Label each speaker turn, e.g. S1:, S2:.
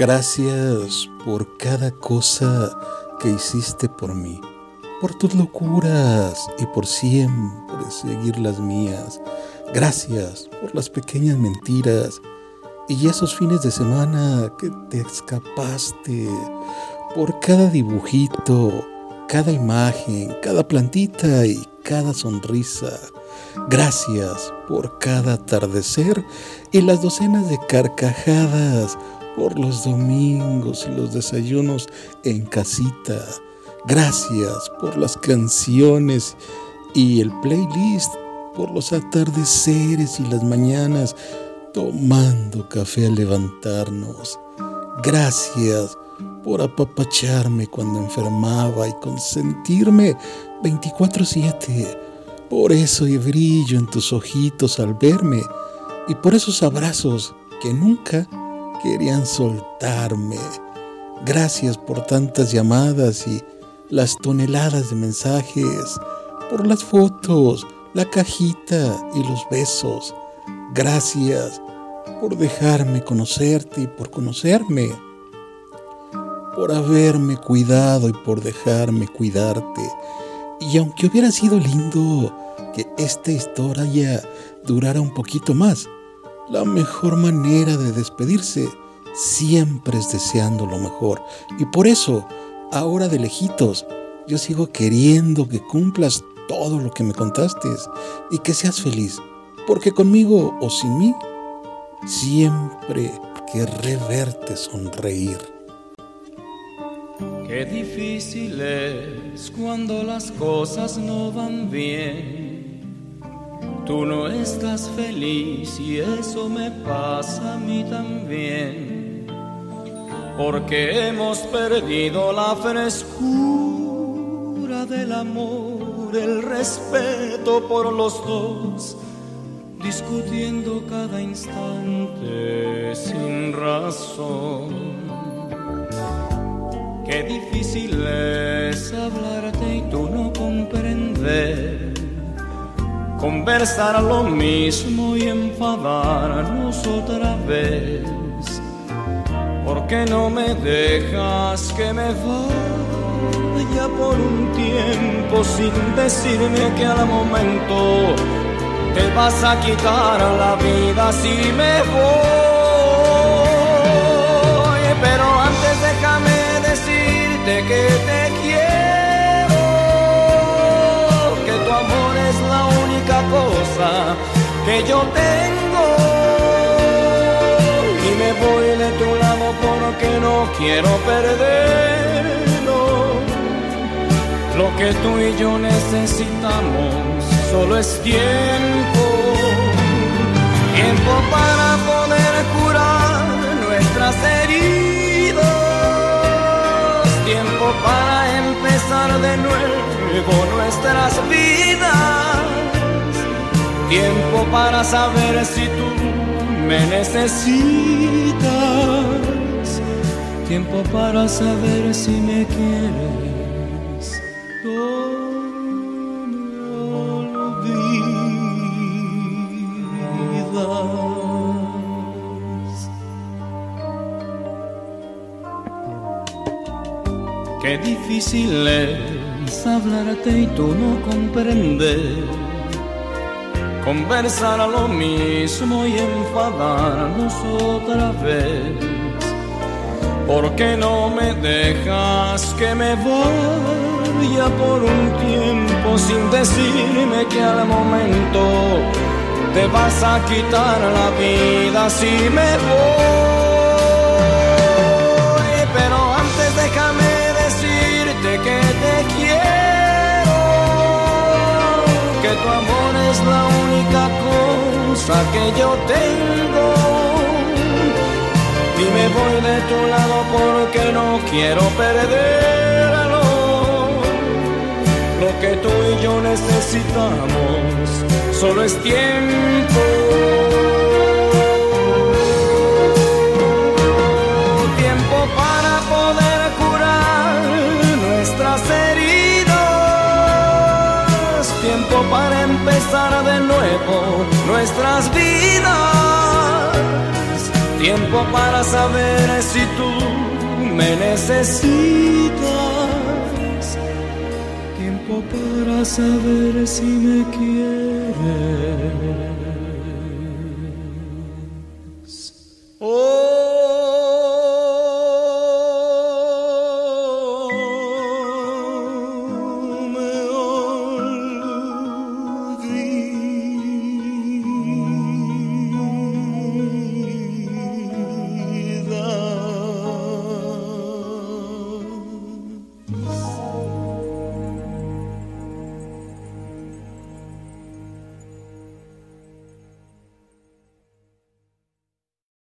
S1: Gracias por cada cosa que hiciste por mí, por tus locuras y por siempre seguir las mías. Gracias por las pequeñas mentiras y esos fines de semana que te escapaste, por cada dibujito, cada imagen, cada plantita y cada sonrisa. Gracias por cada atardecer y las docenas de carcajadas, por los domingos y los desayunos en casita. Gracias por las canciones y el playlist, por los atardeceres y las mañanas tomando café al levantarnos. Gracias por apapacharme cuando enfermaba y consentirme 24/7. Por eso y brillo en tus ojitos al verme y por esos abrazos que nunca querían soltarme. Gracias por tantas llamadas y las toneladas de mensajes, por las fotos, la cajita y los besos. Gracias por dejarme conocerte y por conocerme, por haberme cuidado y por dejarme cuidarte. Y aunque hubiera sido lindo que esta historia durara un poquito más, la mejor manera de despedirse siempre es deseando lo mejor. Y por eso, ahora de lejitos, yo sigo queriendo que cumplas todo lo que me contaste y que seas feliz. Porque conmigo o sin mí, siempre querré verte sonreír.
S2: Qué difícil es cuando las cosas no van bien Tú no estás feliz y eso me pasa a mí también. Porque hemos perdido la frescura del amor, el respeto por los dos, discutiendo cada instante sin razón. Qué difícil es conversar lo mismo y enfadarnos otra vez. ¿Por qué no me dejas que me vaya por un tiempo sin decirme que al momento te vas a quitar la vida si me voy? Pero antes déjame decirte que te quiero, yo tengo. Y me voy de tu lado porque no quiero perderlo. Lo que tú y yo necesitamos solo es tiempo. Tiempo para poder curar nuestras heridas. Tiempo para empezar de nuevo nuestras vidas tiempo para saber si tú me necesitas, tiempo para saber si me quieres. Me olvidas. Qué difícil es hablarte y tú no comprendes conversar a lo mismo y enfadarnos otra vez. ¿Por qué no me dejas que me vaya por un tiempo sin decirme que al momento te vas a quitar la vida si me voy? Pero antes déjame decirte que te quiero, que tu amor es la única cosa que yo tengo. Y me voy de tu lado porque no quiero perderlo. Lo que tú y yo necesitamos solo es tiempo. Para empezar de nuevo nuestras vidas Tiempo para saber si tú me necesitas. Tiempo para saber si me quieres.